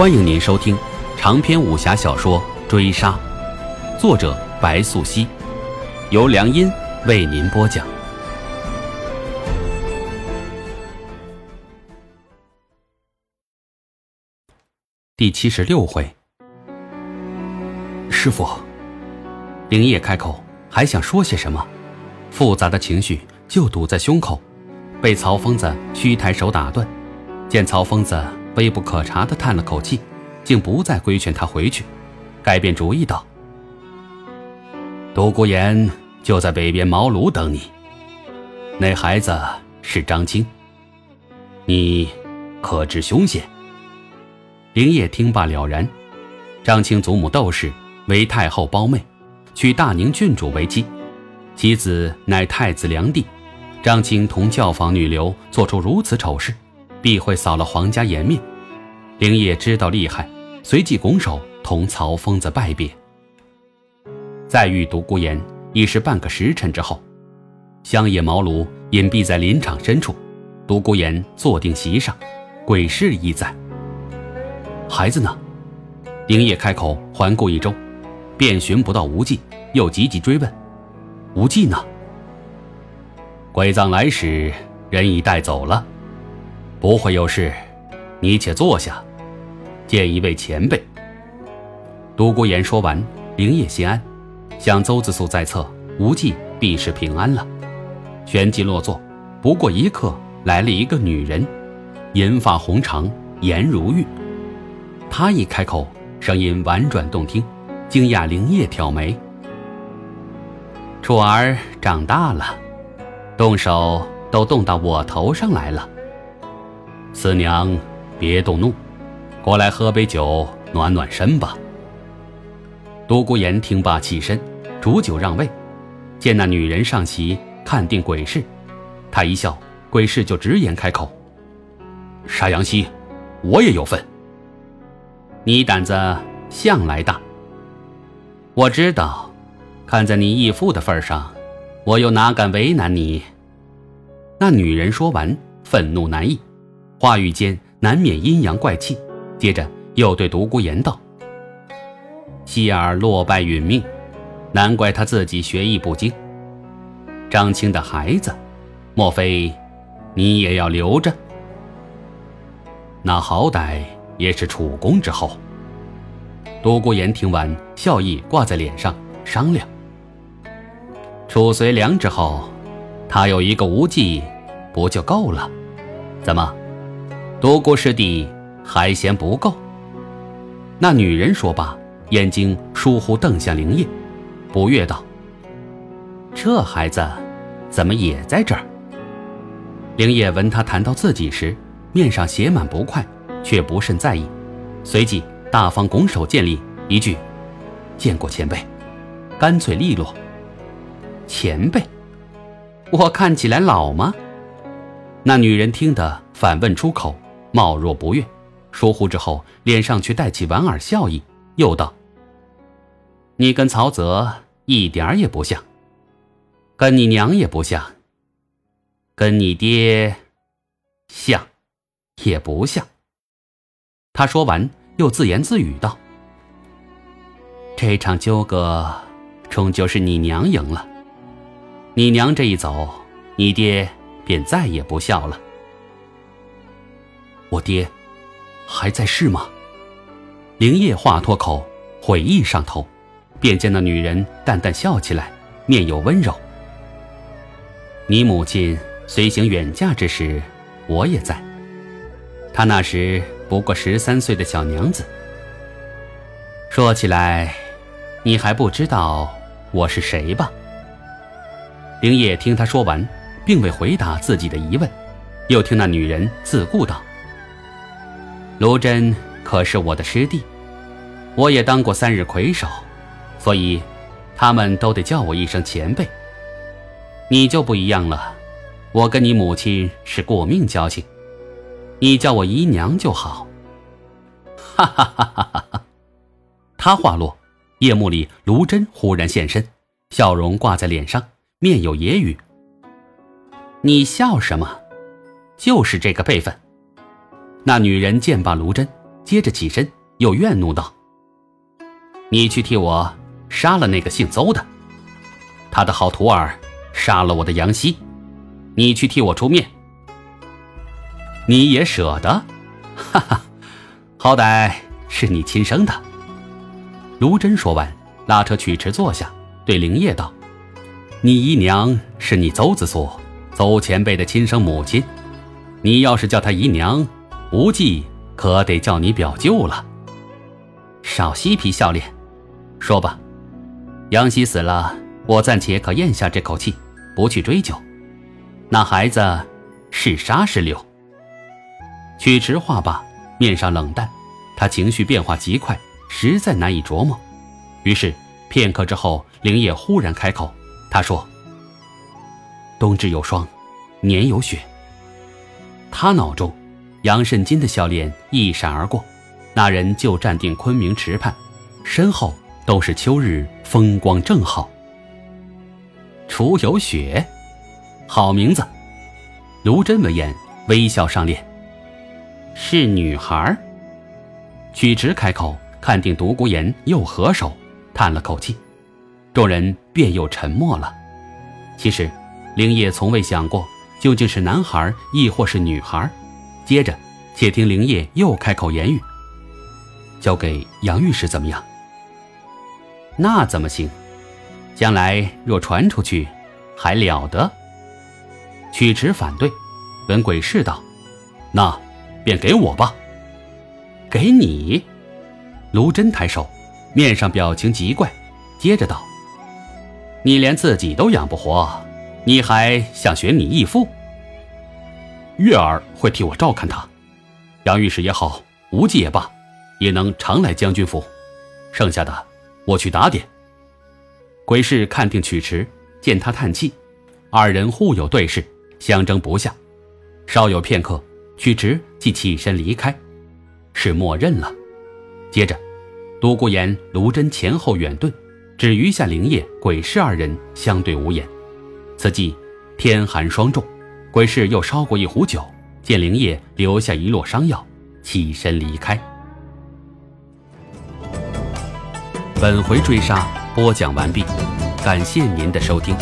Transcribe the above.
欢迎您收听长篇武侠小说《追杀》，作者白素熙，由良音为您播讲。第七十六回，师傅，灵叶开口，还想说些什么，复杂的情绪就堵在胸口，被曹疯子虚抬手打断。见曹疯子。微不可察的叹了口气，竟不再规劝他回去，改变主意道：“独孤岩就在北边茅庐等你。那孩子是张青，你可知凶险？”灵叶听罢了然。张青祖母窦氏为太后胞妹，娶大宁郡主为妻，其子乃太子良娣。张青同教坊女流做出如此丑事。必会扫了皇家颜面。灵业知道厉害，随即拱手同曹疯子拜别。再遇独孤岩，已是半个时辰之后。乡野茅庐隐蔽在林场深处，独孤岩坐定席上，鬼市亦在。孩子呢？灵业开口环顾一周，便寻不到无忌，又急急追问：“无忌呢？”鬼葬来时，人已带走了。不会有事，你且坐下，见一位前辈。独孤岩说完，灵叶心安，想邹子素在侧，无忌必是平安了。旋即落座。不过一刻，来了一个女人，银发红长，颜如玉。她一开口，声音婉转动听，惊讶灵叶挑眉。楚儿长大了，动手都动到我头上来了。四娘，别动怒，过来喝杯酒暖暖身吧。独孤岩听罢起身，煮酒让位。见那女人上席看定鬼市，他一笑，鬼市就直言开口：“沙阳溪，我也有份。你胆子向来大，我知道，看在你义父的份上，我又哪敢为难你？”那女人说完，愤怒难抑。话语间难免阴阳怪气，接着又对独孤岩道：“希儿落败殒命，难怪他自己学艺不精。张青的孩子，莫非你也要留着？那好歹也是楚公之后。”独孤岩听完，笑意挂在脸上，商量：“楚随良之后，他有一个无忌，不就够了？怎么？”独孤师弟还嫌不够。那女人说罢，眼睛疏忽瞪向灵叶，不悦道：“这孩子怎么也在这儿？”灵叶闻他谈到自己时，面上写满不快，却不甚在意，随即大方拱手见礼，一句：“见过前辈。”干脆利落。前辈，我看起来老吗？那女人听得反问出口。貌若不悦，疏忽之后，脸上却带起莞尔笑意，又道：“你跟曹泽一点儿也不像，跟你娘也不像，跟你爹像也不像。”他说完，又自言自语道：“这场纠葛，终究是你娘赢了。你娘这一走，你爹便再也不笑了。”我爹还在世吗？灵叶话脱口，悔意上头，便见那女人淡淡笑起来，面有温柔。你母亲随行远嫁之时，我也在。她那时不过十三岁的小娘子。说起来，你还不知道我是谁吧？灵叶听他说完，并未回答自己的疑问，又听那女人自顾道。卢真可是我的师弟，我也当过三日魁首，所以他们都得叫我一声前辈。你就不一样了，我跟你母亲是过命交情，你叫我姨娘就好。哈哈哈哈哈哈！他话落，夜幕里卢真忽然现身，笑容挂在脸上，面有揶揄：“你笑什么？就是这个辈分。”那女人见罢卢真，接着起身，又怨怒道：“你去替我杀了那个姓邹的，他的好徒儿杀了我的杨希，你去替我出面。你也舍得？哈哈，好歹是你亲生的。”卢真说完，拉扯曲池坐下，对灵叶道：“你姨娘是你邹子素、邹前辈的亲生母亲，你要是叫她姨娘，无忌。”可得叫你表舅了。少嬉皮笑脸，说吧。杨希死了，我暂且可咽下这口气，不去追究。那孩子是杀是留？曲池话罢，面上冷淡，他情绪变化极快，实在难以琢磨。于是片刻之后，灵叶忽然开口，他说：“冬至有霜，年有雪。”他脑中。杨慎金的笑脸一闪而过，那人就站定昆明池畔，身后都是秋日风光正好。楚有雪，好名字。卢真闻言微笑上脸。是女孩。曲直开口，看定独孤岩又合手，叹了口气，众人便又沉默了。其实，灵叶从未想过究竟是男孩亦或是女孩。接着，且听灵业又开口言语：“交给杨御史怎么样？”那怎么行？将来若传出去，还了得？曲池反对，本鬼士道：“那便给我吧。”给你？卢真抬手，面上表情极怪，接着道：“你连自己都养不活，你还想选你义父？”月儿会替我照看他，杨御史也好，无忌也罢，也能常来将军府。剩下的，我去打点。鬼氏看定曲池，见他叹气，二人互有对视，相争不下。稍有片刻，曲池即起身离开，是默认了。接着，独孤岩、卢真前后远遁，只余下灵叶、鬼氏二人相对无言。此际天寒霜重。鬼市又烧过一壶酒，见灵叶留下一摞伤药，起身离开。本回追杀播讲完毕，感谢您的收听。